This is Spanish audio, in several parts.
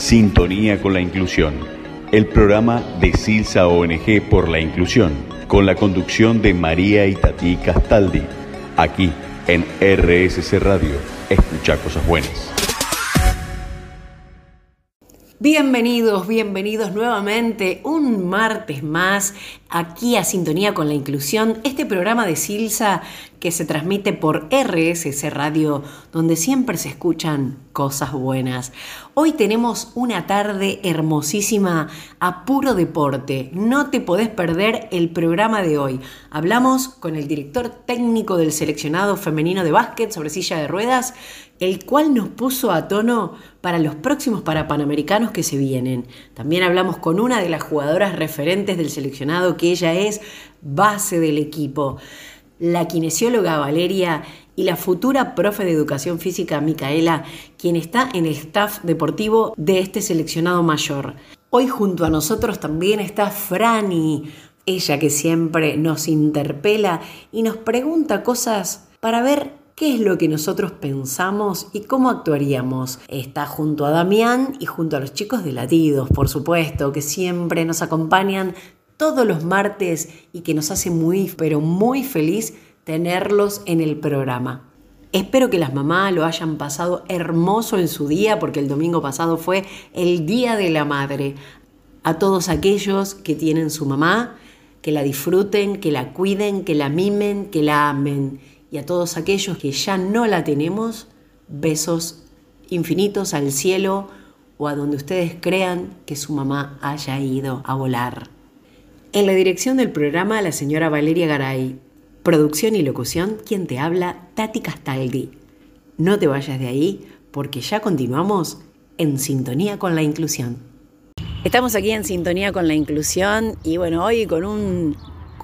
Sintonía con la Inclusión, el programa de Silsa ONG por la Inclusión, con la conducción de María Itatí Castaldi, aquí en RSC Radio. Escucha cosas buenas. Bienvenidos, bienvenidos nuevamente un martes más aquí a Sintonía con la Inclusión, este programa de Silsa que se transmite por RSC Radio, donde siempre se escuchan cosas buenas. Hoy tenemos una tarde hermosísima a puro deporte. No te podés perder el programa de hoy. Hablamos con el director técnico del seleccionado femenino de básquet sobre silla de ruedas, el cual nos puso a tono para los próximos Parapanamericanos que se vienen. También hablamos con una de las jugadoras referentes del seleccionado, que ella es base del equipo la kinesióloga Valeria y la futura profe de educación física Micaela, quien está en el staff deportivo de este seleccionado mayor. Hoy junto a nosotros también está Franny, ella que siempre nos interpela y nos pregunta cosas para ver qué es lo que nosotros pensamos y cómo actuaríamos. Está junto a Damián y junto a los chicos de Latidos, por supuesto, que siempre nos acompañan todos los martes y que nos hace muy, pero muy feliz tenerlos en el programa. Espero que las mamás lo hayan pasado hermoso en su día, porque el domingo pasado fue el Día de la Madre. A todos aquellos que tienen su mamá, que la disfruten, que la cuiden, que la mimen, que la amen. Y a todos aquellos que ya no la tenemos, besos infinitos al cielo o a donde ustedes crean que su mamá haya ido a volar. En la dirección del programa, la señora Valeria Garay. Producción y locución, quien te habla, Tati Castaldi. No te vayas de ahí, porque ya continuamos en sintonía con la inclusión. Estamos aquí en sintonía con la inclusión y bueno, hoy con un,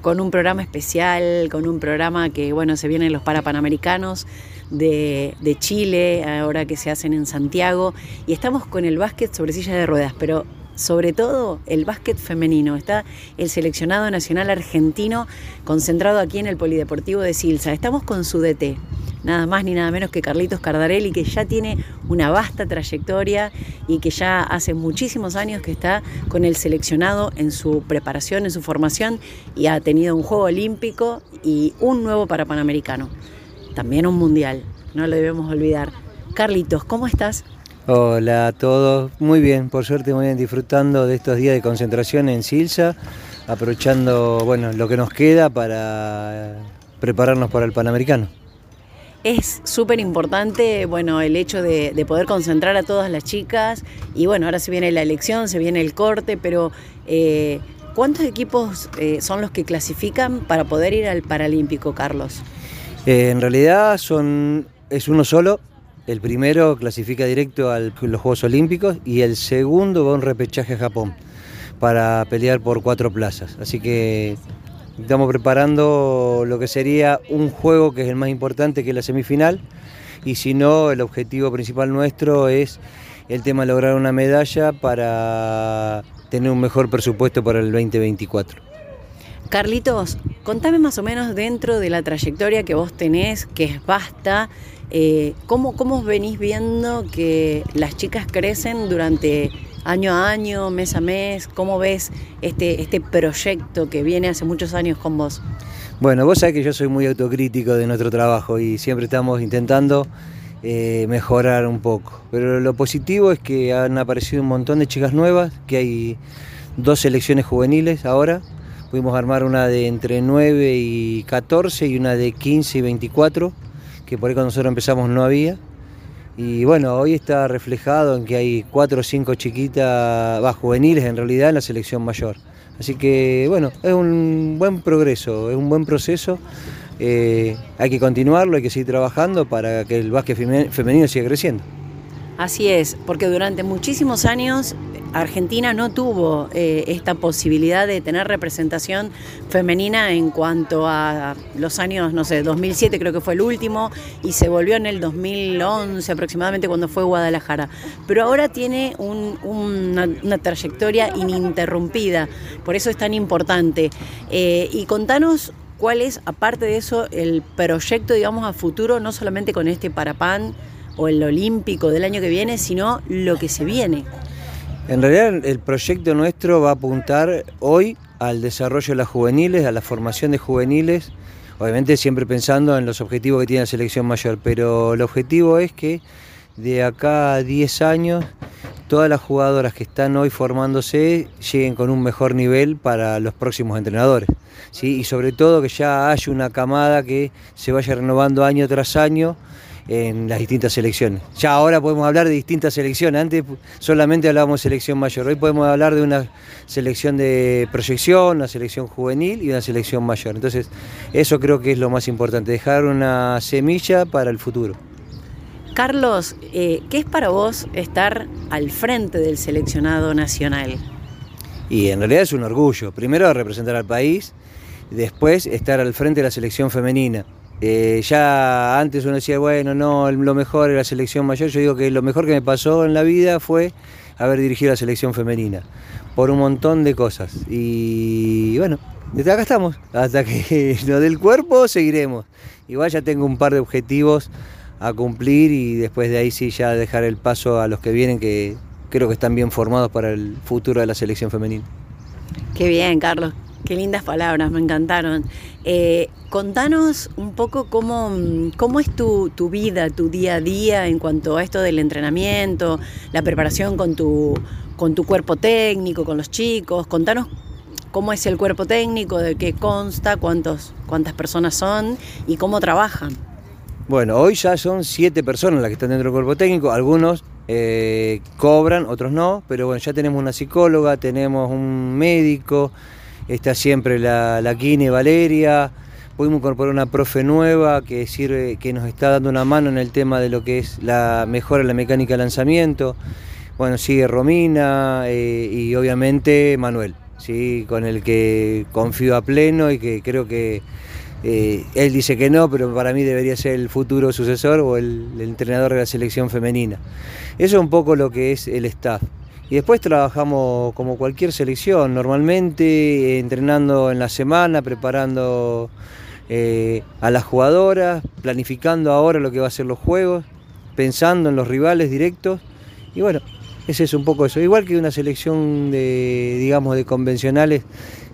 con un programa especial, con un programa que bueno, se vienen los Parapanamericanos de, de Chile, ahora que se hacen en Santiago, y estamos con el básquet sobre silla de ruedas, pero sobre todo el básquet femenino. Está el seleccionado nacional argentino concentrado aquí en el Polideportivo de Silsa. Estamos con su DT, nada más ni nada menos que Carlitos Cardarelli, que ya tiene una vasta trayectoria y que ya hace muchísimos años que está con el seleccionado en su preparación, en su formación y ha tenido un juego olímpico y un nuevo para Panamericano. También un mundial, no lo debemos olvidar. Carlitos, ¿cómo estás? Hola a todos, muy bien, por suerte muy bien, disfrutando de estos días de concentración en Silsa, aprovechando bueno, lo que nos queda para prepararnos para el Panamericano. Es súper importante bueno, el hecho de, poder concentrar a todas las chicas y bueno, ahora se viene la elección, se viene el corte, pero eh, ¿cuántos equipos eh, son los que clasifican para poder ir al Paralímpico, Carlos? Eh, en realidad son, es uno solo, el primero clasifica directo a los Juegos Olímpicos y el segundo va a un repechaje a Japón para pelear por cuatro plazas. Así que estamos preparando lo que sería un juego que es el más importante, que es la semifinal. Y si no, el objetivo principal nuestro es el tema de lograr una medalla para tener un mejor presupuesto para el 2024. Carlitos, contame más o menos dentro de la trayectoria que vos tenés, que es vasta, eh, ¿cómo, ¿Cómo venís viendo que las chicas crecen durante año a año, mes a mes? ¿Cómo ves este, este proyecto que viene hace muchos años con vos? Bueno, vos sabés que yo soy muy autocrítico de nuestro trabajo y siempre estamos intentando eh, mejorar un poco. Pero lo positivo es que han aparecido un montón de chicas nuevas, que hay dos selecciones juveniles ahora. Pudimos armar una de entre 9 y 14 y una de 15 y 24 que por ahí cuando nosotros empezamos no había. Y bueno, hoy está reflejado en que hay cuatro o cinco chiquitas, va, juveniles en realidad en la selección mayor. Así que bueno, es un buen progreso, es un buen proceso. Eh, hay que continuarlo, hay que seguir trabajando para que el básquet femenino siga creciendo. Así es, porque durante muchísimos años Argentina no tuvo eh, esta posibilidad de tener representación femenina en cuanto a los años, no sé, 2007 creo que fue el último y se volvió en el 2011 aproximadamente cuando fue Guadalajara. Pero ahora tiene una, trayectoria ininterrumpida, por eso es tan importante. Eh, y contanos cuál es, aparte de eso, el proyecto, digamos, a futuro, no solamente con este Parapan o el Olímpico del año que viene, sino lo que se viene. En realidad el proyecto nuestro va a apuntar hoy al desarrollo de las juveniles, a la formación de juveniles, obviamente siempre pensando en los objetivos que tiene la selección mayor, pero el objetivo es que de acá a 10 años todas las jugadoras que están hoy formándose lleguen con un mejor nivel para los próximos entrenadores. Y sobre todo que ya haya una camada que se vaya renovando año tras año en las distintas selecciones. Ya ahora podemos hablar de distintas selecciones, antes solamente hablábamos de selección mayor, hoy podemos hablar de una selección de proyección, una selección juvenil y una selección mayor. Entonces eso creo que es lo más importante, dejar una semilla para el futuro. Carlos, eh, ¿qué es para vos estar al frente del seleccionado nacional? Y en realidad es un orgullo, primero representar al país, después estar al frente de la selección femenina. Eh, ya antes uno decía, bueno, no, lo mejor era la selección mayor. Yo digo que lo mejor que me pasó en la vida fue haber dirigido la selección femenina, por un montón de cosas. Y bueno, desde acá estamos, hasta que lo del cuerpo seguiremos. Igual ya tengo un par de objetivos a cumplir y después de ahí sí ya dejar el paso a los que vienen que creo que están bien formados para el futuro de la selección femenina. Qué bien, Carlos. Qué lindas palabras, me encantaron. Eh, contanos un poco cómo, cómo es tu, vida, tu día a día en cuanto a esto del entrenamiento, la preparación con tu, con tu cuerpo técnico, con los chicos. Contanos cómo es el cuerpo técnico, de qué consta, cuántos, cuántas personas son y cómo trabajan. Bueno, hoy ya son siete personas las que están dentro del cuerpo técnico, algunos eh, cobran, otros no, pero bueno, ya tenemos una psicóloga, tenemos un médico, está siempre la, la Kine Valeria, pudimos incorporar una profe nueva que sirve, que nos está dando una mano en el tema de lo que es la mejora en la mecánica de lanzamiento. Bueno, sigue Romina eh, y obviamente Manuel, ¿sí? con el que confío a pleno y que creo que eh, él dice que no, pero para mí debería ser el futuro sucesor o el, el entrenador de la selección femenina. Eso es un poco lo que es el staff. Y después trabajamos como cualquier selección, normalmente entrenando en la semana, preparando eh, a las jugadoras, planificando ahora lo que va a ser los juegos, pensando en los rivales directos. Y bueno, ese es un poco eso. Igual que una selección de, digamos, de convencionales,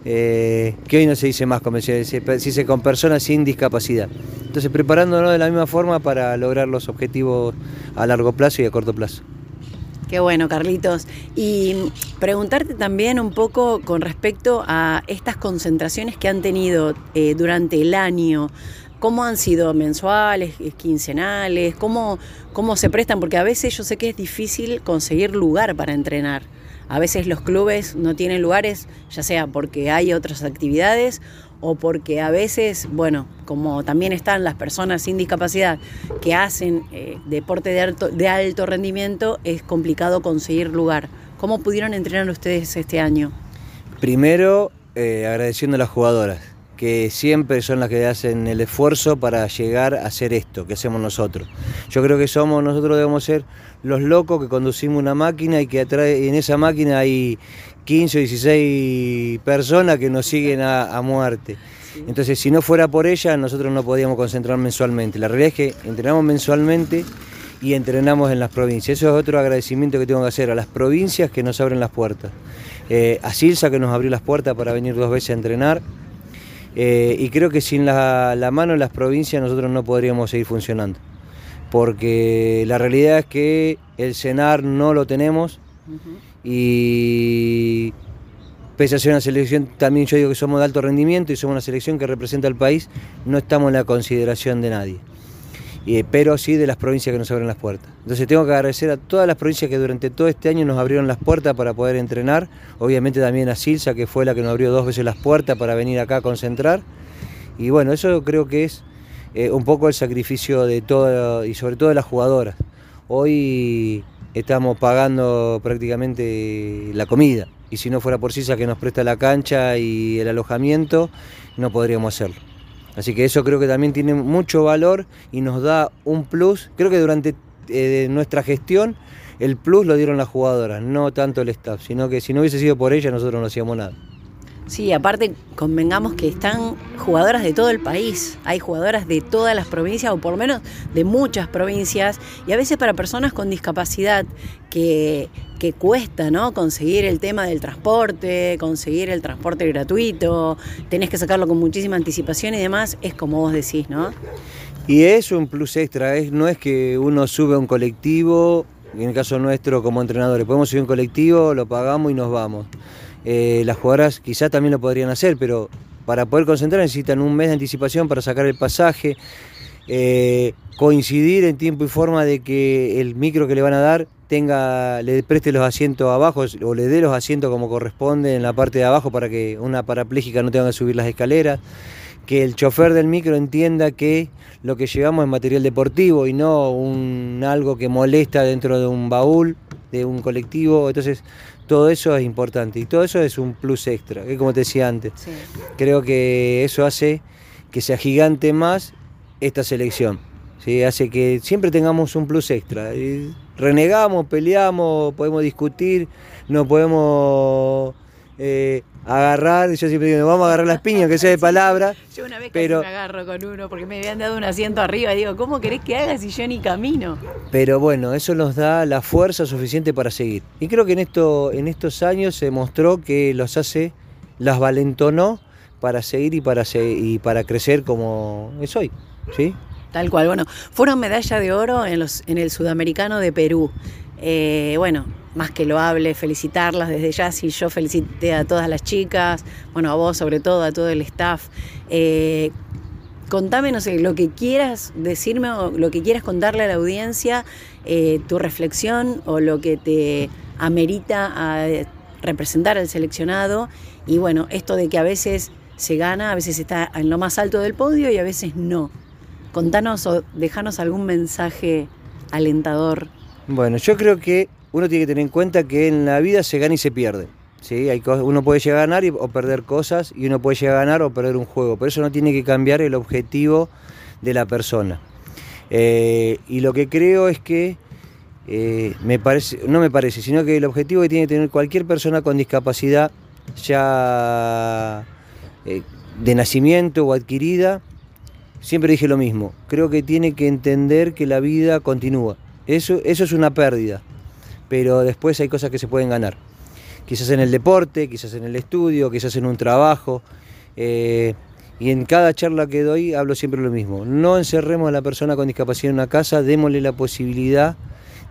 eh, que hoy no se dice más convencionales, se dice con personas sin discapacidad. Entonces preparándonos de la misma forma para lograr los objetivos a largo plazo y a corto plazo. Qué bueno, Carlitos. Y preguntarte también un poco con respecto a estas concentraciones que han tenido eh, durante el año. ¿Cómo han sido mensuales, quincenales? ¿Cómo, ¿Cómo se prestan? Porque a veces yo sé que es difícil conseguir lugar para entrenar. A veces los clubes no tienen lugares, ya sea porque hay otras actividades o porque a veces, bueno, como también están las personas sin discapacidad que hacen eh, deporte de alto, rendimiento, es complicado conseguir lugar. ¿Cómo pudieron entrenar ustedes este año? Primero, eh, agradeciendo a las jugadoras, que siempre son las que hacen el esfuerzo para llegar a hacer esto que hacemos nosotros. Yo creo que somos, nosotros debemos ser los locos que conducimos una máquina y que atrae, en esa máquina hay 15 o 16 personas que nos siguen a, muerte. Entonces, si no fuera por ella, nosotros no podíamos concentrar mensualmente. La realidad es que entrenamos mensualmente y entrenamos en las provincias. Eso es otro agradecimiento que tengo que hacer a las provincias que nos abren las puertas. Eh, a Silsa que nos abrió las puertas para venir dos veces a entrenar. Eh, y creo que sin la, la mano en las provincias nosotros no podríamos seguir funcionando. Porque la realidad es que el CENAR no lo tenemos y pese a ser una selección, también yo digo que somos de alto rendimiento y somos una selección que representa al país, no estamos en la consideración de nadie. Pero sí de las provincias que nos abren las puertas. Entonces tengo que agradecer a todas las provincias que durante todo este año nos abrieron las puertas para poder entrenar, obviamente también a Silsa, que fue la que nos abrió dos veces las puertas para venir acá a concentrar. Y bueno, eso creo que es eh, un poco el sacrificio de todo y sobre todo de las jugadoras. Hoy estamos pagando prácticamente la comida. Y si no fuera por Sisa que nos presta la cancha y el alojamiento, no podríamos hacerlo. Así que eso creo que también tiene mucho valor y nos da un plus. Creo que durante eh, nuestra gestión el plus lo dieron las jugadoras, no tanto el staff, sino que si no hubiese sido por ella nosotros no hacíamos nada. Sí, aparte convengamos que están jugadoras de todo el país, hay jugadoras de todas las provincias o por lo menos de muchas provincias y a veces para personas con discapacidad que, que cuesta ¿no? conseguir el tema del transporte, conseguir el transporte gratuito, tenés que sacarlo con muchísima anticipación y demás, es como vos decís, ¿no? Y es un plus extra, es, no es que uno sube a un colectivo, en el caso nuestro como entrenadores, podemos subir un colectivo, lo pagamos y nos vamos. Eh, las jugadoras quizás también lo podrían hacer, pero para poder concentrar necesitan un mes de anticipación para sacar el pasaje, eh, coincidir en tiempo y forma de que el micro que le van a dar tenga, le preste los asientos abajo o le dé los asientos como corresponde en la parte de abajo para que una parapléjica no tenga que subir las escaleras, que el chofer del micro entienda que lo que llevamos es material deportivo y no un, algo que molesta dentro de un baúl, de un colectivo. Entonces, todo eso es importante y todo eso es un plus extra, que como te decía antes. Creo que eso hace que sea gigante más esta selección. ¿sí? Hace que siempre tengamos un plus extra. renegamos, peleamos, podemos discutir, no podemos eh, agarrar, yo siempre digo, vamos a agarrar las piñas, que sea de palabra. Yo una vez pero, me agarro con uno porque me habían dado un asiento arriba y digo, ¿cómo querés que haga si yo ni camino? Pero bueno, eso nos da la fuerza suficiente para seguir. Y creo que en, esto, en estos años se mostró que los hace, las valentonó para seguir y para, y para crecer como es hoy. ¿sí? Tal cual, bueno, fueron medalla de oro en, los, en el sudamericano de Perú. Eh, bueno, más que lo hable, felicitarlas desde ya, si yo felicité a todas las chicas, bueno, a vos sobre todo, a todo el staff. Eh, contame, no sé, lo que quieras decirme o lo que quieras contarle a la audiencia, eh, tu reflexión o lo que te amerita representar al seleccionado. Y bueno, esto de que a veces se gana, a veces está en lo más alto del podio y a veces no. Contanos o dejanos algún mensaje alentador. Bueno, yo creo que uno tiene que tener en cuenta que en la vida se gana y se pierde. ¿sí? Hay uno puede llegar a ganar o perder cosas y uno puede llegar a ganar o perder un juego, pero eso no tiene que cambiar el objetivo de la persona. Eh, y lo que creo es que, eh, me parece, no me parece, sino que el objetivo que tiene que tener cualquier persona con discapacidad ya eh, de nacimiento o adquirida, siempre dije lo mismo, creo que tiene que entender que la vida continúa. Eso, eso es una pérdida pero después hay cosas que se pueden ganar. Quizás en el deporte, quizás en el estudio, quizás en un trabajo. Eh, y en cada charla que doy hablo siempre lo mismo. No encerremos a la persona con discapacidad en una casa, démosle la posibilidad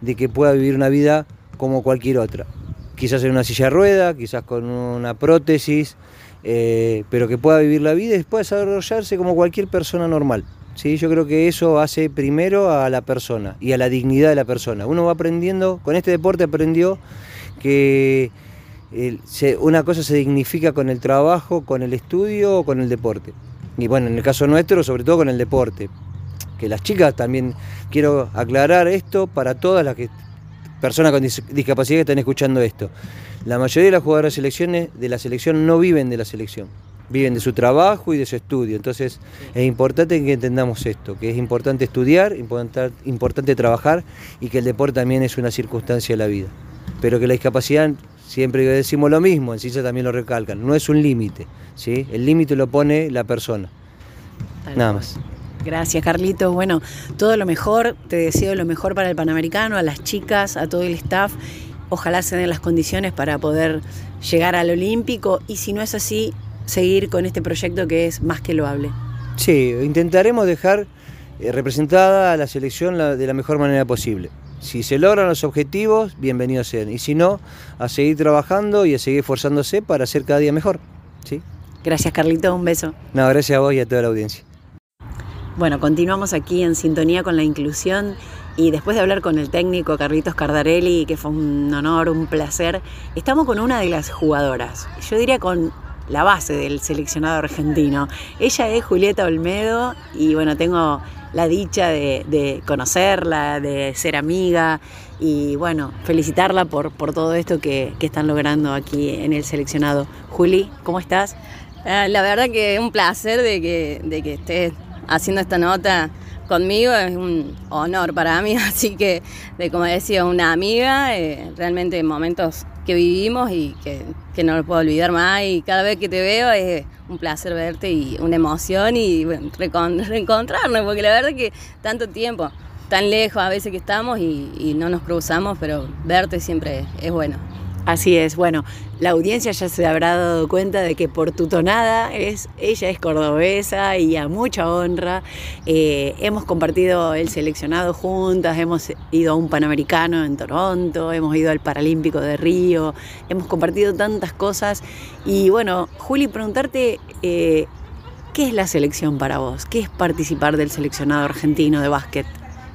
de que pueda vivir una vida como cualquier otra. Quizás en una silla de rueda, quizás con una prótesis, eh, pero que pueda vivir la vida y después desarrollarse como cualquier persona normal. ¿Sí? Yo creo que eso hace primero a la persona y a la dignidad de la persona. Uno va aprendiendo, con este deporte aprendió que una cosa se dignifica con el trabajo, con el estudio o con el deporte. Y bueno, en el caso nuestro, sobre todo con el deporte. Que las chicas también, quiero aclarar esto para todas las personas con discapacidad que están escuchando esto. La mayoría de las jugadoras de, selecciones, de la selección no viven de la selección viven de su trabajo y de su estudio. Entonces es importante que entendamos esto, que es importante estudiar, importante trabajar y que el deporte también es una circunstancia de la vida. Pero que la discapacidad, siempre decimos lo mismo, en ciencia también lo recalcan, no es un límite, ¿sí? el límite lo pone la persona. Nada más. Gracias, Carlitos. Bueno, todo lo mejor, te deseo lo mejor para el Panamericano, a las chicas, a todo el staff. Ojalá se den las condiciones para poder llegar al Olímpico y si no es así, seguir con este proyecto que es más que loable. Sí, intentaremos dejar eh, representada a la selección de la mejor manera posible. Si se logran los objetivos, bienvenidos sean. Y si no, a seguir trabajando y a seguir esforzándose para ser cada día mejor. ¿sí? Gracias, Carlito. Un beso. No, gracias a vos y a toda la audiencia. Bueno, continuamos aquí en sintonía con la inclusión y después de hablar con el técnico Carlitos Cardarelli, que fue un honor, un placer, estamos con una de las jugadoras. Yo diría con la base del seleccionado argentino. Ella es Julieta Olmedo y bueno, tengo la dicha de, conocerla, de ser amiga y bueno, felicitarla por, por todo esto que, están logrando aquí en el seleccionado. Juli, ¿cómo estás? Ah, la verdad que es un placer de que, de que estés haciendo esta nota conmigo es un honor para mí, así que de como decía, una amiga, eh, realmente momentos que vivimos y que, no lo puedo olvidar más y cada vez que te veo es un placer verte y una emoción y reencontrarnos, porque la verdad que tanto tiempo, tan lejos a veces que estamos y no nos cruzamos, pero verte siempre es bueno. Así es, bueno, la audiencia ya se habrá dado cuenta de que por tu tonada es, ella es cordobesa y a mucha honra. Eh, hemos compartido el seleccionado juntas, hemos ido a un Panamericano en Toronto, hemos ido al Paralímpico de Río, hemos compartido tantas cosas. Y bueno, Juli, preguntarte, eh, ¿qué es la selección para vos? ¿Qué es participar del seleccionado argentino de básquet?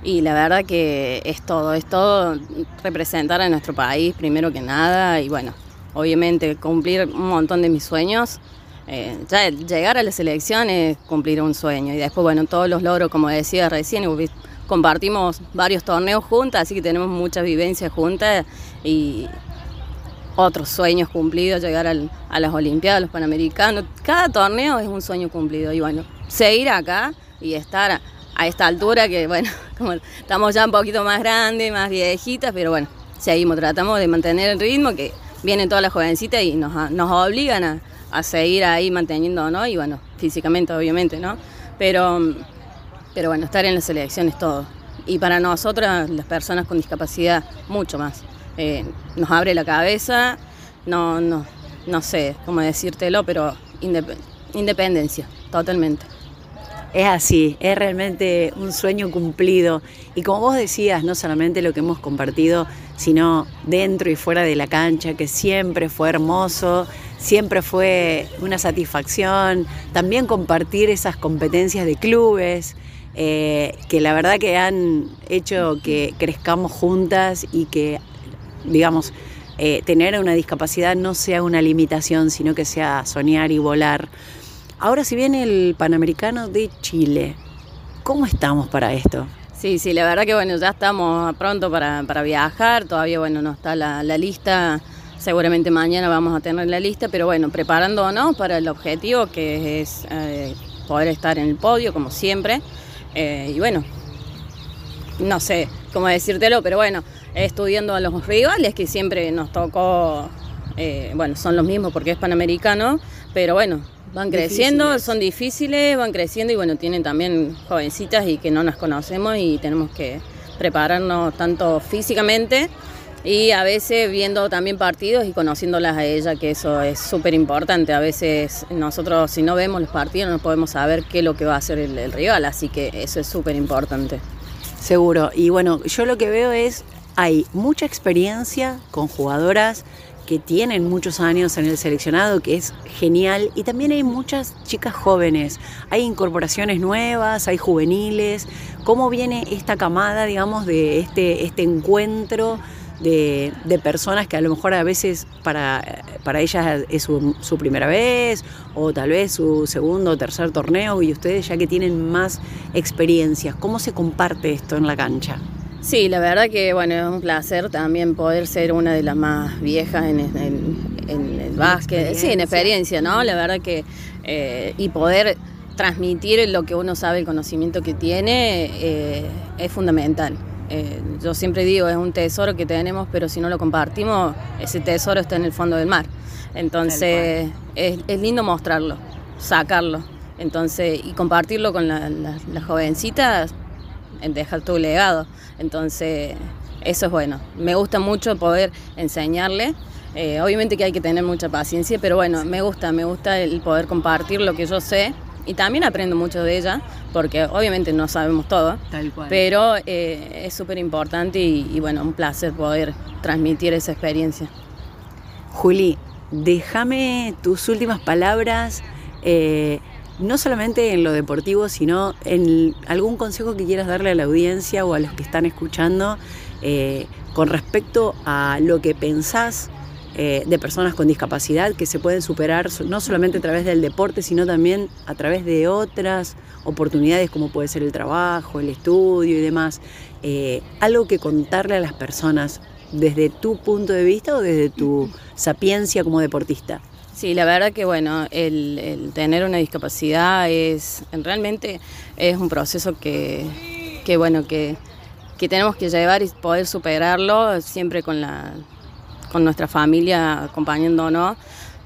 Y la verdad que es todo, es todo representar a nuestro país primero que nada y bueno, obviamente cumplir un montón de mis sueños. Eh, ya llegar a la selección es cumplir un sueño y después bueno, todos los logros como decía recién, compartimos varios torneos juntas, así que tenemos muchas vivencias juntas y otros sueños cumplidos, llegar a las Olimpiadas, los Panamericanos. Cada torneo es un sueño cumplido y bueno, seguir acá y estar a esta altura que, bueno, como estamos ya un poquito más grandes, más viejitas, pero bueno, seguimos, tratamos de mantener el ritmo que vienen todas las jovencitas y nos, nos obligan a, seguir ahí manteniendo. Y bueno, físicamente obviamente, ¿no? Pero, pero bueno, estar en la selección es todo. Y para nosotras, las personas con discapacidad, mucho más. Eh, nos abre la cabeza, no, no, no sé cómo decírtelo, pero independencia, totalmente. Es así, es realmente un sueño cumplido. Y como vos decías, no solamente lo que hemos compartido, sino dentro y fuera de la cancha, que siempre fue hermoso, siempre fue una satisfacción. También compartir esas competencias de clubes, eh, que la verdad que han hecho que crezcamos juntas y que, digamos, eh, tener una discapacidad no sea una limitación, sino que sea soñar y volar. Ahora si viene el Panamericano de Chile, ¿cómo estamos para esto? Sí, sí, la verdad que bueno, ya estamos pronto para, viajar, todavía bueno, no está la, lista, seguramente mañana vamos a tener la lista, pero bueno, preparándonos para el objetivo que es eh, poder estar en el podio como siempre. Eh, y bueno, no sé cómo decírtelo, pero bueno, estudiando a los rivales que siempre nos tocó, eh, bueno, son los mismos porque es panamericano, pero bueno, Van creciendo, son difíciles, van creciendo y bueno, tienen también jovencitas y que no las conocemos y tenemos que prepararnos tanto físicamente y a veces viendo también partidos y conociéndolas a ella, que eso es súper importante. A veces nosotros si no vemos los partidos no podemos saber qué es lo que va a hacer el, el rival, así que eso es súper importante. Seguro, y bueno, yo lo que veo es, hay mucha experiencia con jugadoras que tienen muchos años en el seleccionado, que es genial, y también hay muchas chicas jóvenes, hay incorporaciones nuevas, hay juveniles, ¿cómo viene esta camada, digamos, de este, este encuentro? De, personas que a lo mejor a veces para, para ellas es su, su, primera vez o tal vez su segundo o tercer torneo y ustedes ya que tienen más experiencias, ¿cómo se comparte esto en la cancha? Sí, la verdad que bueno, es un placer también poder ser una de las más viejas en, el básquet, sí, en experiencia, ¿no? La verdad que, eh, y poder transmitir lo que uno sabe, el conocimiento que tiene, eh, es fundamental. Eh, yo siempre digo, es un tesoro que tenemos, pero si no lo compartimos, ese tesoro está en el fondo del mar. Entonces, es, lindo mostrarlo, sacarlo. Entonces, y compartirlo con las jovencitas, dejar tu legado. Entonces, eso es bueno. Me gusta mucho poder enseñarle. Eh, obviamente que hay que tener mucha paciencia, pero bueno, me gusta, me gusta el poder compartir lo que yo sé y también aprendo mucho de ella, porque obviamente no sabemos todo, Tal cual. pero eh, es súper importante y, bueno, un placer poder transmitir esa experiencia. Juli, déjame tus últimas palabras. Eh, no solamente en lo deportivo, sino en algún consejo que quieras darle a la audiencia o a los que están escuchando eh, con respecto a lo que pensás eh, de personas con discapacidad que se pueden superar no solamente a través del deporte, sino también a través de otras oportunidades como puede ser el trabajo, el estudio y demás. Eh, algo que contarle a las personas desde tu punto de vista o desde tu sapiencia como deportista. Sí, la verdad que bueno, el, tener una discapacidad es realmente es un proceso que, bueno que, tenemos que llevar y poder superarlo siempre con la con nuestra familia acompañándonos.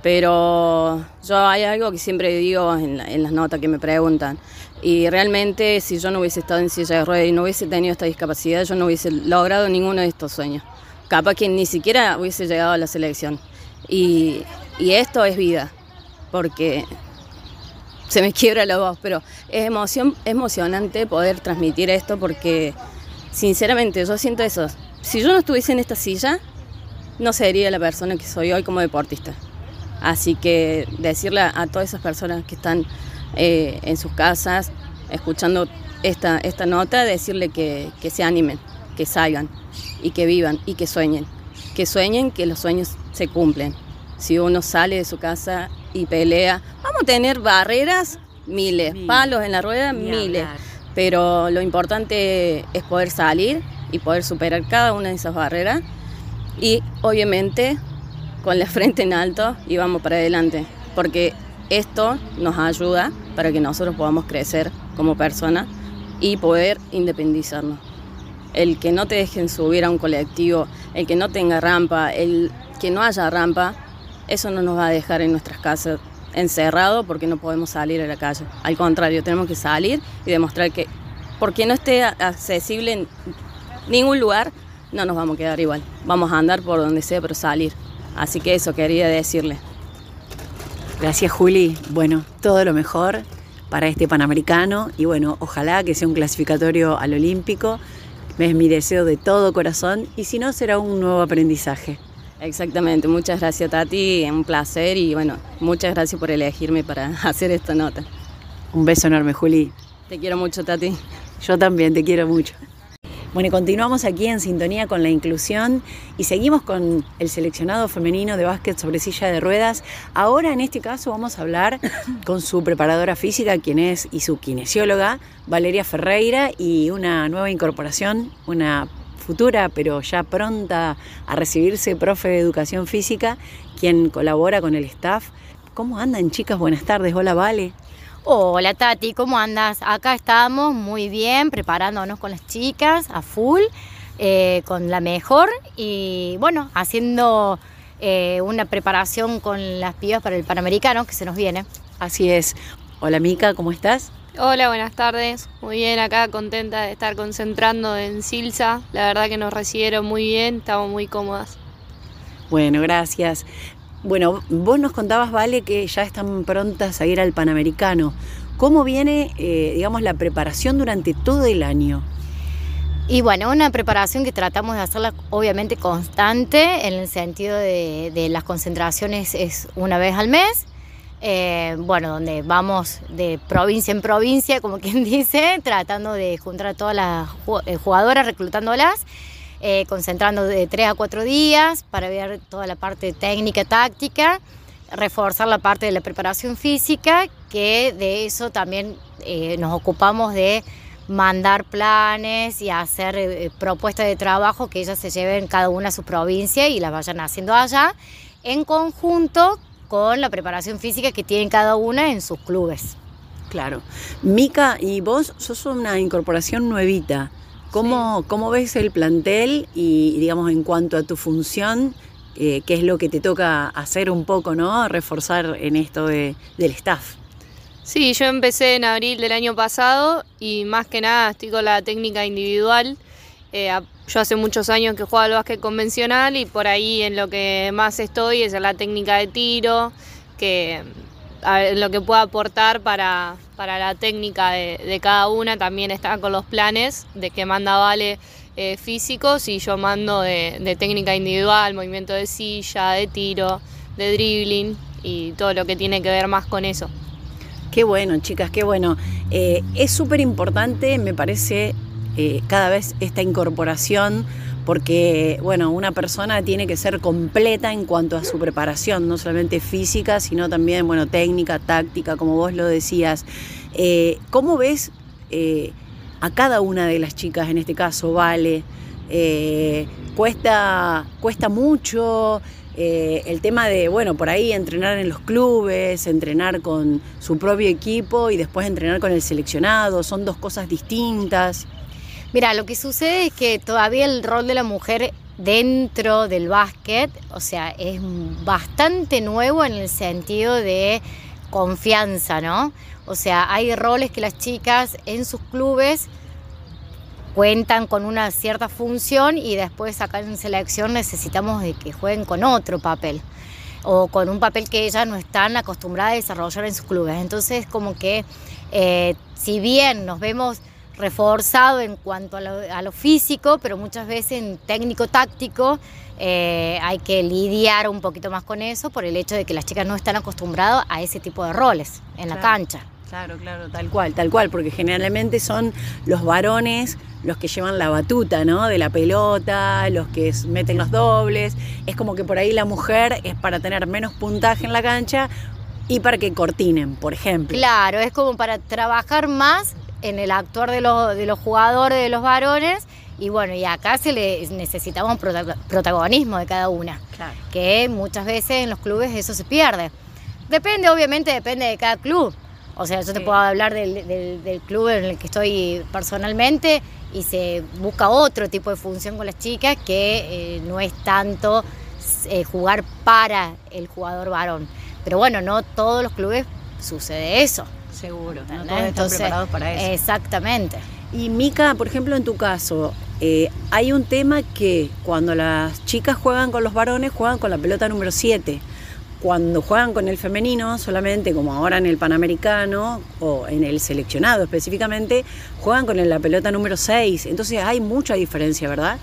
Pero yo hay algo que siempre digo en, en las notas que me preguntan. Y realmente si yo no hubiese estado en silla de ruedas y no hubiese tenido esta discapacidad, yo no hubiese logrado ninguno de estos sueños. Capaz que ni siquiera hubiese llegado a la selección. Y, esto es vida, porque se me quiebra la voz, pero es emoción, emocionante poder transmitir esto porque sinceramente yo siento eso. Si yo no estuviese en esta silla, no sería la persona que soy hoy como deportista. Así que decirle a todas esas personas que están eh, en sus casas, escuchando esta, esta nota, decirle que, que se animen, que salgan y que vivan y que sueñen. Que sueñen que los sueños se cumplen. Si uno sale de su casa y pelea, vamos a tener barreras, miles, palos en la rueda, miles. Pero lo importante es poder salir y poder superar cada una de esas barreras y obviamente con la frente en alto y vamos para adelante. Porque esto nos ayuda para que nosotros podamos crecer como personas y poder independizarnos. El que no te dejen subir a un colectivo, el que no tenga rampa, el que no haya rampa, eso no nos va a dejar en nuestras casas encerrados porque no podemos salir a la calle. Al contrario, tenemos que salir y demostrar que porque no esté accesible en ningún lugar, no nos vamos a quedar igual. Vamos a andar por donde sea, pero salir. Así que eso quería decirle. Gracias Juli. Bueno, todo lo mejor para este Panamericano y bueno, ojalá que sea un clasificatorio al Olímpico. Es mi deseo de todo corazón y si no será un nuevo aprendizaje. Exactamente, muchas gracias Tati, un placer y bueno, muchas gracias por elegirme para hacer esta nota. Un beso enorme Juli. Te quiero mucho Tati. Yo también te quiero mucho. Bueno, y continuamos aquí en sintonía con la inclusión y seguimos con el seleccionado femenino de básquet sobre silla de ruedas. Ahora, en este caso, vamos a hablar con su preparadora física, quien es, y su kinesióloga, Valeria Ferreira, y una nueva incorporación, una futura, pero ya pronta a recibirse, profe de educación física, quien colabora con el staff. ¿Cómo andan, chicas? Buenas tardes. Hola, Vale. Hola Tati, ¿cómo andas? Acá estamos muy bien, preparándonos con las chicas a full, eh, con la mejor y bueno, haciendo eh, una preparación con las pibas para el Panamericano que se nos viene. Así es. Hola Mica, ¿cómo estás? Hola, buenas tardes. Muy bien, acá contenta de estar concentrando en Silsa. La verdad que nos recibieron muy bien, estamos muy cómodas. Bueno, gracias. Bueno, vos nos contabas, Vale, que ya están prontas a ir al Panamericano. ¿Cómo viene, eh, digamos, la preparación durante todo el año? Y bueno, una preparación que tratamos de hacerla obviamente constante, en el sentido de, las concentraciones es una vez al mes. Eh, bueno, donde vamos de provincia en provincia, como quien dice, tratando de juntar a todas las eh, jugadoras, reclutándolas eh, concentrando de tres a cuatro días para ver toda la parte técnica, táctica, reforzar la parte de la preparación física, que de eso también nos ocupamos de mandar planes y hacer propuestas de trabajo que ellas se lleven cada una a su provincia y las vayan haciendo allá, en conjunto con la preparación física que tienen cada una en sus clubes. Claro. Mica, y vos sos una incorporación nuevita. ¿Cómo, ¿Cómo, ves el plantel y, digamos, en cuanto a tu función, eh, qué es lo que te toca hacer un poco, ¿no? Reforzar en esto de, del staff. Sí, yo empecé en abril del año pasado y más que nada estoy con la técnica individual. Eh, yo hace muchos años que juego al básquet convencional y por ahí en lo que más estoy es en la técnica de tiro, que lo que pueda aportar para, la técnica de, cada una. También está con los planes de que manda Vale eh, físicos y yo mando de, técnica individual, movimiento de silla, de tiro, de dribbling y todo lo que tiene que ver más con eso. Qué bueno, chicas, qué bueno. Eh, es súper importante, me parece, eh, cada vez esta incorporación porque bueno, una persona tiene que ser completa en cuanto a su preparación, no solamente física, sino también bueno, técnica, táctica, como vos lo decías. Eh, ¿Cómo ves eh, a cada una de las chicas, en este caso, Vale? Cuesta, cuesta mucho, el tema de, bueno, por ahí entrenar en los clubes, entrenar con su propio equipo y después entrenar con el seleccionado, son dos cosas distintas. Mira, lo que sucede es que todavía el rol de la mujer dentro del básquet, o sea, es bastante nuevo en el sentido de confianza, ¿no? O sea, hay roles que las chicas en sus clubes cuentan con una cierta función y después acá en selección necesitamos de que jueguen con otro papel o con un papel que ellas no están acostumbradas a desarrollar en sus clubes. Entonces, como que eh, si bien nos vemos reforzados en cuanto a lo, físico, pero muchas veces en técnico-táctico eh, hay que lidiar un poquito más con eso por el hecho de que las chicas no están acostumbradas a ese tipo de roles en la cancha. Claro, claro, tal cual, tal cual, porque generalmente son los varones los que llevan la batuta, ¿no? De la pelota, los que meten los dobles. Es como que por ahí la mujer es para tener menos puntaje en la cancha y para que cortinen, por ejemplo. Claro, es como para trabajar más en el actuar de los, de los jugadores, de los varones. Y bueno, y acá se le necesitamos protagonismo de cada una. Claro. Que muchas veces en los clubes eso se pierde. Depende, obviamente, depende de cada club. O sea, yo te puedo hablar del, club en el que estoy personalmente y se busca otro tipo de función con las chicas que eh, no es tanto eh, jugar para el jugador varón. Pero bueno, no todos los clubes sucede eso. Seguro, no todos están preparados para eso. Exactamente. Y Mica, por ejemplo, en tu caso, eh, hay un tema que cuando las chicas juegan con los varones, juegan con la pelota número 7 cuando juegan con el femenino, solamente como ahora en el Panamericano o en el seleccionado específicamente, juegan con la pelota número 6. Entonces hay mucha diferencia, ¿verdad?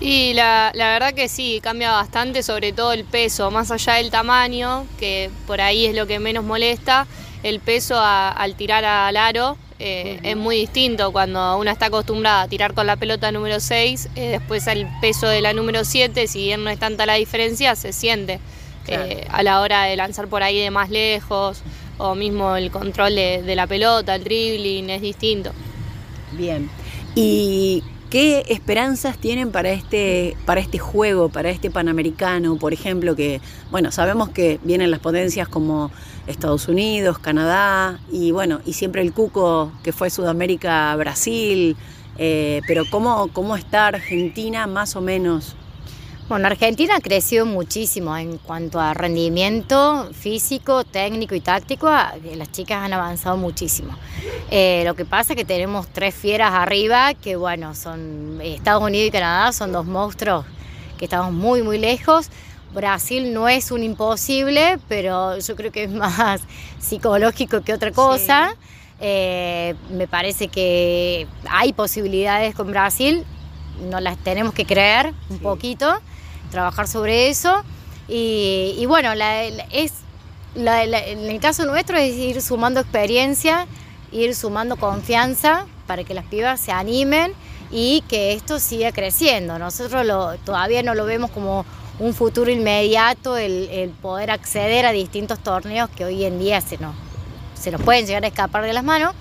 Y la, verdad que sí, cambia bastante, sobre todo el peso, más allá del tamaño, que por ahí es lo que menos molesta, el peso al tirar al aro eh, es muy distinto cuando una está acostumbrada a tirar con la pelota número 6, eh, después el peso de la número 7, si bien no es tanta la diferencia, se siente. Eh, a la hora de lanzar por ahí de más lejos, o mismo el control de, la pelota, el dribbling, es distinto. Bien. ¿Y qué esperanzas tienen para este, para este juego, para este Panamericano, por ejemplo, que, bueno, sabemos que vienen las potencias como Estados Unidos, Canadá, y bueno, y siempre el cuco que fue Sudamérica, Brasil, eh, pero ¿cómo, ¿cómo está Argentina más o menos bueno, Argentina ha crecido muchísimo en cuanto a rendimiento físico, técnico y táctico. Las chicas han avanzado muchísimo. Eh, lo que pasa es que tenemos tres fieras arriba, que bueno, son Estados Unidos y Canadá, son dos monstruos que estamos muy, muy lejos. Brasil no es un imposible, pero yo creo que es más psicológico que otra cosa. Eh, me parece que hay posibilidades con Brasil, no las tenemos que creer un poquito trabajar sobre eso. Y, bueno, es, en el caso nuestro es ir sumando experiencia, ir sumando confianza para que las pibas se animen y que esto siga creciendo. Nosotros lo, todavía no lo vemos como un futuro inmediato el, poder acceder a distintos torneos que hoy en día se nos, se nos pueden llegar a escapar de las manos,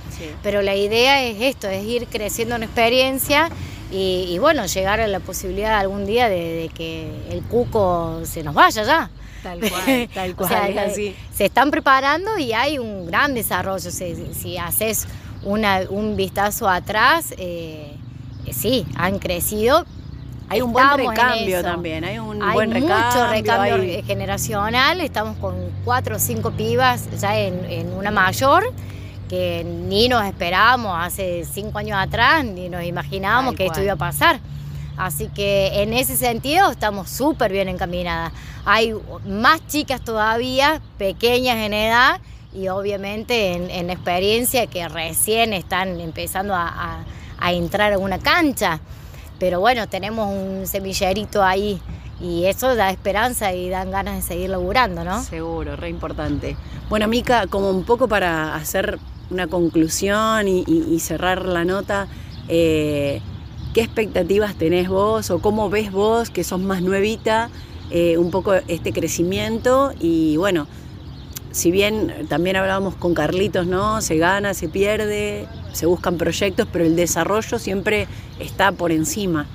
pero la idea es esto, es ir creciendo en experiencia y, bueno, llegar a la posibilidad algún día de, que el cuco se nos vaya ya. Tal cual, tal cual. Se están preparando y hay un gran desarrollo. Si, haces un vistazo atrás, eh, sí, han crecido. Hay un buen recambio también, hay un buen recambio. Mucho recambio generacional, estamos con cuatro o cinco pibas ya en, en una mayor que ni nos esperábamos hace cinco años atrás, ni nos imaginábamos que esto iba a pasar. Así que en ese sentido estamos súper bien encaminadas. Hay más chicas todavía, pequeñas en edad y obviamente en, experiencia que recién están empezando a, entrar en una cancha. Pero bueno, tenemos un semillerito ahí y eso da esperanza y dan ganas de seguir laburando, ¿no? Seguro, re importante. Bueno, Mica, como un poco para hacer una conclusión y, cerrar la nota, eh, ¿qué expectativas tenés vos o cómo ves vos que sos más nuevita eh, un poco este crecimiento? Y bueno, si bien también hablábamos con Carlitos, ¿no? Se gana, se pierde, se buscan proyectos, pero el desarrollo siempre está por encima.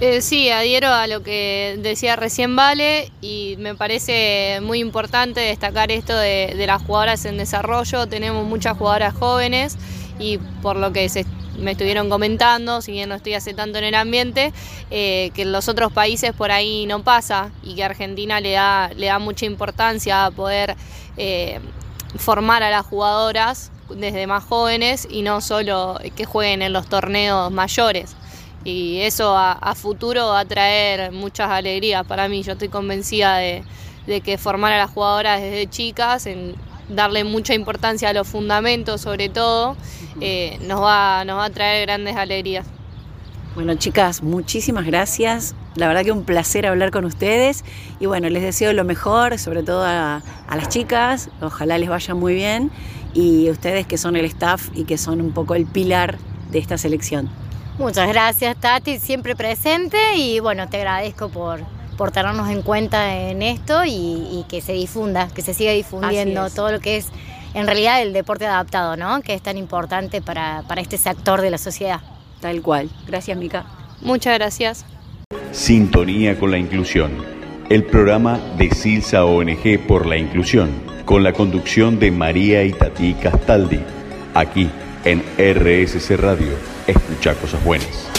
Eh, sí, adhiero a lo que decía recién Vale y me parece muy importante destacar esto de, las jugadoras en desarrollo. Tenemos muchas jugadoras jóvenes y por lo que me estuvieron comentando, si bien no estoy hace tanto en el ambiente, eh, que en los otros países por ahí no pasa y que Argentina le da, le da mucha importancia a poder eh, formar a las jugadoras desde más jóvenes y no solo que jueguen en los torneos mayores y eso a, futuro va a traer muchas alegrías para mí. Yo estoy convencida de, que formar a las jugadoras desde chicas, en darle mucha importancia a los fundamentos sobre todo, eh, nos, va, nos va a traer grandes alegrías. Bueno chicas, muchísimas gracias. La verdad que un placer hablar con ustedes y bueno, les deseo lo mejor, sobre todo a, a las chicas, ojalá les vaya muy bien y ustedes que son el staff y que son un poco el pilar de esta selección. Muchas gracias Tati, siempre presente y bueno, te agradezco por, por tenernos en cuenta en esto y, que se difunda, que se siga difundiendo todo lo que es en realidad el deporte adaptado, ¿no? Que es tan importante para, para este sector de la sociedad. Tal cual. Gracias, Mica. Muchas gracias. Sintonía con la inclusión. El programa de Silsa ONG por la inclusión, con la conducción de María Itatí Castaldi, aquí en RSC Radio escuchar cosas buenas.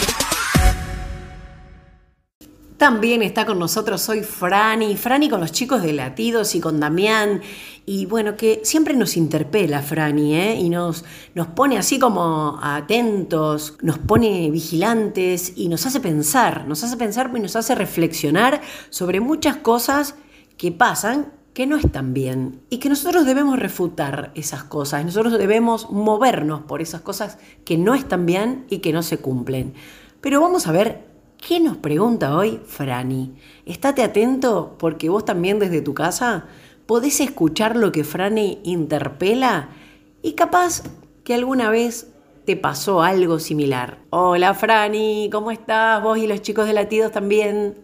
También está con nosotros hoy Franny, Franny con los chicos de Latidos y con Damián. Y bueno, que siempre nos interpela Franny, ¿eh? Y nos, nos pone así como atentos, nos pone vigilantes y nos hace pensar, nos hace pensar y nos hace reflexionar sobre muchas cosas que pasan que no están bien y que nosotros debemos refutar esas cosas, nosotros debemos movernos por esas cosas que no están bien y que no se cumplen. Pero vamos a ver qué nos pregunta hoy Franny. Estate atento porque vos también desde tu casa podés escuchar lo que Franny interpela y capaz que alguna vez te pasó algo similar. Hola Franny, ¿cómo estás? Vos y los chicos de latidos también.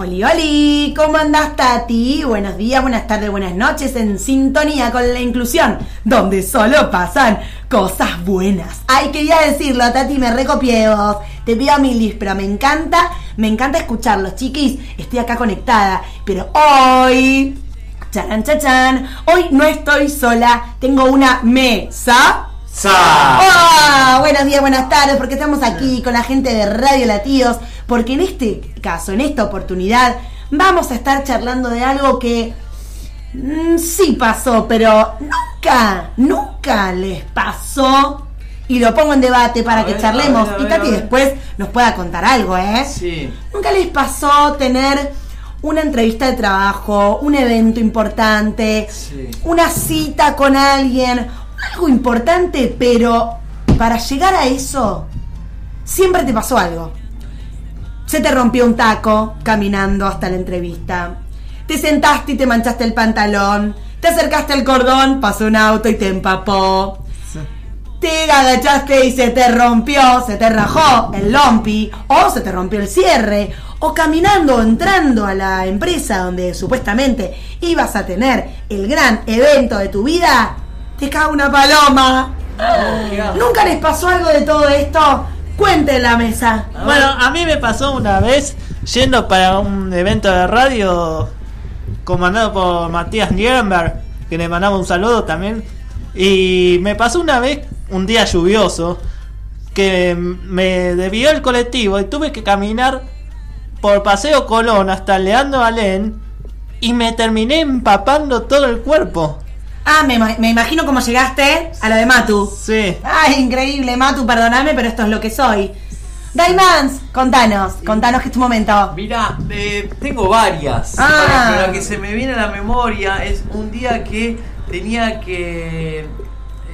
Oli, oli, ¿cómo andás Tati? Buenos días, buenas tardes, buenas noches en sintonía con la inclusión, donde solo pasan cosas buenas. Ay, quería decirlo, Tati, me recopié vos. Te pido a milis, pero me encanta, me encanta escucharlos, chiquis. Estoy acá conectada, pero hoy, chan, chan, hoy no estoy sola, tengo una mesa ¡Ah! buenos días, buenas tardes, porque estamos aquí con la gente de Radio Latidos, porque en este caso, en esta oportunidad, vamos a estar charlando de algo que mm, sí pasó, pero nunca, nunca les pasó. Y lo pongo en debate para que charlemos y Tati después nos pueda contar algo, ¿eh? Sí. Nunca les pasó tener una entrevista de trabajo, un evento importante, una cita con alguien, algo importante, pero para llegar a eso, siempre te pasó algo. Se te rompió un taco caminando hasta la entrevista. Te sentaste y te manchaste el pantalón. Te acercaste al cordón, pasó un auto y te empapó. Te agachaste y se te rompió, se te rajó el lompi, o se te rompió el cierre, o caminando, entrando a la empresa donde supuestamente ibas a tener el gran evento de tu vida, te cae una paloma. ¿Nunca les pasó algo de todo esto? Cuente la mesa. Bueno, a mí me pasó una vez yendo para un evento de radio comandado por Matías Nierenberg, que le mandaba un saludo también. Y me pasó una vez, un día lluvioso, que me debió el colectivo y tuve que caminar por Paseo Colón hasta Leandro Alén y me terminé empapando todo el cuerpo. Ah, me, imagino cómo llegaste a la de Matu. Sí. Ay, increíble, Matu, perdóname, pero esto es lo que soy. Daimans, contanos, contanos que es tu momento. Mira, eh, tengo varias. Ah. Pero la que se me viene a la memoria es un día que tenía que.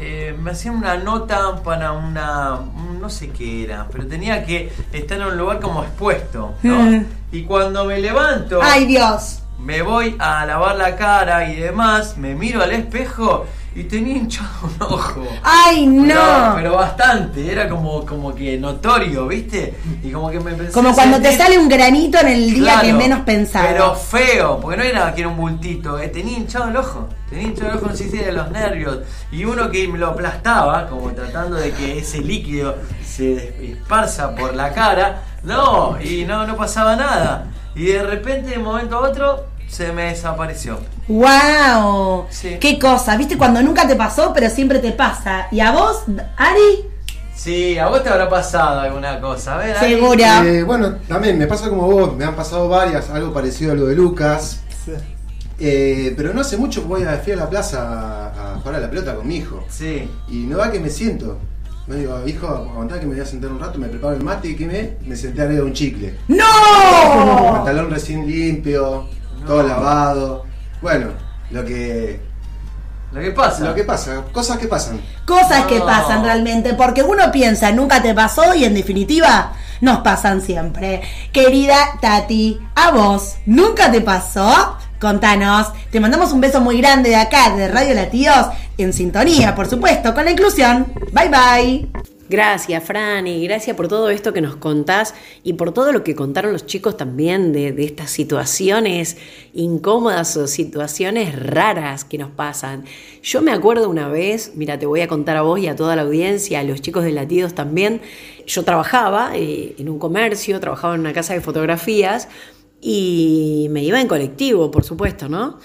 Eh, me hacían una nota para una. No sé qué era, pero tenía que estar en un lugar como expuesto, ¿no? Mm. Y cuando me levanto. ¡Ay, Dios! Me voy a lavar la cara y demás, me miro al espejo y tenía hinchado un ojo. ¡Ay, no! Pero, bastante, era como, como que notorio, ¿viste? Y como que me pensé. Como cuando te sale un granito en el día que menos pensaba. Pero feo, porque no era que era un bultito, eh, tenía hinchado el ojo. Tenía hinchado el ojo, no sé si de los nervios. Y uno que me lo aplastaba, como tratando de que ese líquido se esparza por la cara No, y no, no pasaba nada. Y de repente, de un momento a otro, se me desapareció. ¡Wow! ¡Qué cosa! ¿Viste cuando nunca te pasó, pero siempre te pasa? ¿Y a vos, Ari? Sí, a vos te habrá pasado alguna cosa. A ver, Ari. Segura. Eh, bueno, también me pasa como vos, me han pasado varias, algo parecido a lo de Lucas. Eh, pero no hace mucho voy a, fui a la plaza a, a jugar a la pelota con mi hijo. Sí. Y no va que me siento. Me digo, hijo, aguantá que me voy a sentar un rato, me preparo el mate y que me, me senté arriba de un chicle. ¡No! Pantalón recién limpio, todo lavado. Bueno, lo que. Lo que pasa. Lo que pasa, cosas que pasan. Cosas que pasan realmente, porque uno piensa, nunca te pasó y en definitiva nos pasan siempre. Querida Tati, a vos, ¿nunca te pasó? Contanos, te mandamos un beso muy grande de acá, de Radio Latidos, en sintonía, por supuesto, con la inclusión. Bye bye. Gracias, Fran, y gracias por todo esto que nos contás y por todo lo que contaron los chicos también de, de estas situaciones incómodas o situaciones raras que nos pasan. Yo me acuerdo una vez, mira, te voy a contar a vos y a toda la audiencia, a los chicos de Latidos también. Yo trabajaba eh, en un comercio, trabajaba en una casa de fotografías y me iba en colectivo, por supuesto, ¿no?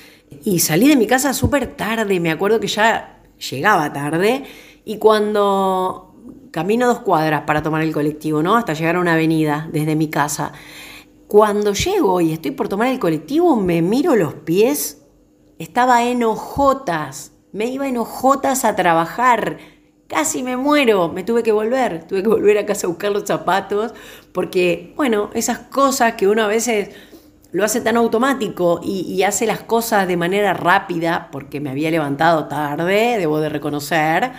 Y salí de mi casa súper tarde, me acuerdo que ya llegaba tarde y cuando camino dos cuadras para tomar el colectivo, ¿no? Hasta llegar a una avenida desde mi casa. Cuando llego y estoy por tomar el colectivo, me miro los pies, estaba en hojotas, me iba en hojotas a trabajar. Casi me muero, me tuve que volver, tuve que volver a casa a buscar los zapatos, porque, bueno, esas cosas que uno a veces lo hace tan automático y, y hace las cosas de manera rápida, porque me había levantado tarde, debo de reconocer.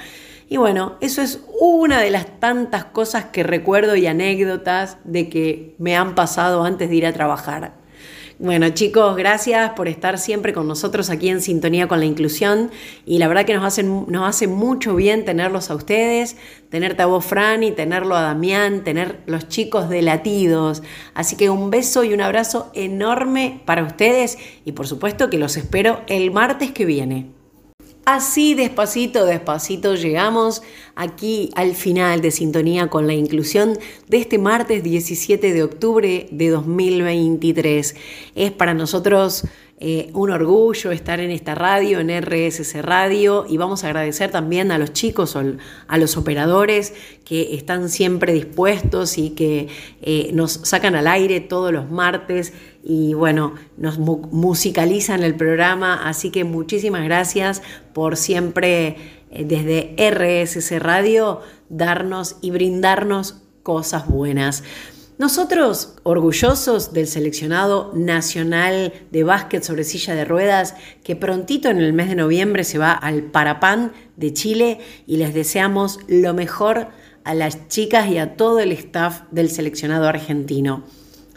Y bueno, eso es una de las tantas cosas que recuerdo y anécdotas de que me han pasado antes de ir a trabajar. Bueno chicos, gracias por estar siempre con nosotros aquí en Sintonía con la Inclusión y la verdad que nos, nos hace mucho bien tenerlos a ustedes, tenerte a vos Fran y tenerlo a Damián, tener los chicos de latidos. Así que un beso y un abrazo enorme para ustedes y por supuesto que los espero el martes que viene. Así despacito, despacito llegamos aquí al final de Sintonía con la Inclusión de este martes 17 de octubre de 2023. Es para nosotros eh, un orgullo estar en esta radio, en RSC Radio, y vamos a agradecer también a los chicos, a los operadores que están siempre dispuestos y que eh, nos sacan al aire todos los martes y bueno, nos mu- musicalizan el programa, así que muchísimas gracias por siempre eh, desde RSC Radio darnos y brindarnos cosas buenas. Nosotros, orgullosos del seleccionado nacional de básquet sobre silla de ruedas, que prontito en el mes de noviembre se va al Parapan de Chile y les deseamos lo mejor a las chicas y a todo el staff del seleccionado argentino.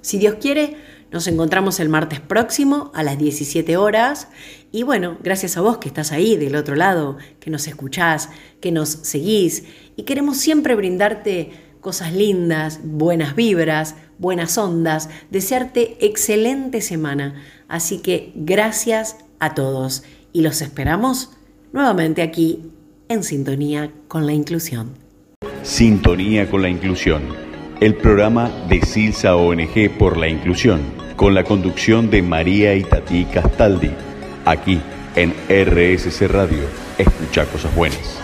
Si Dios quiere, nos encontramos el martes próximo a las 17 horas. Y bueno, gracias a vos que estás ahí del otro lado, que nos escuchás, que nos seguís y queremos siempre brindarte cosas lindas, buenas vibras, buenas ondas, desearte excelente semana. Así que gracias a todos y los esperamos nuevamente aquí en sintonía con la inclusión. Sintonía con la Inclusión, el programa de Silsa ONG por la Inclusión, con la conducción de María Itatí Castaldi, aquí en RSC Radio. Escucha cosas buenas.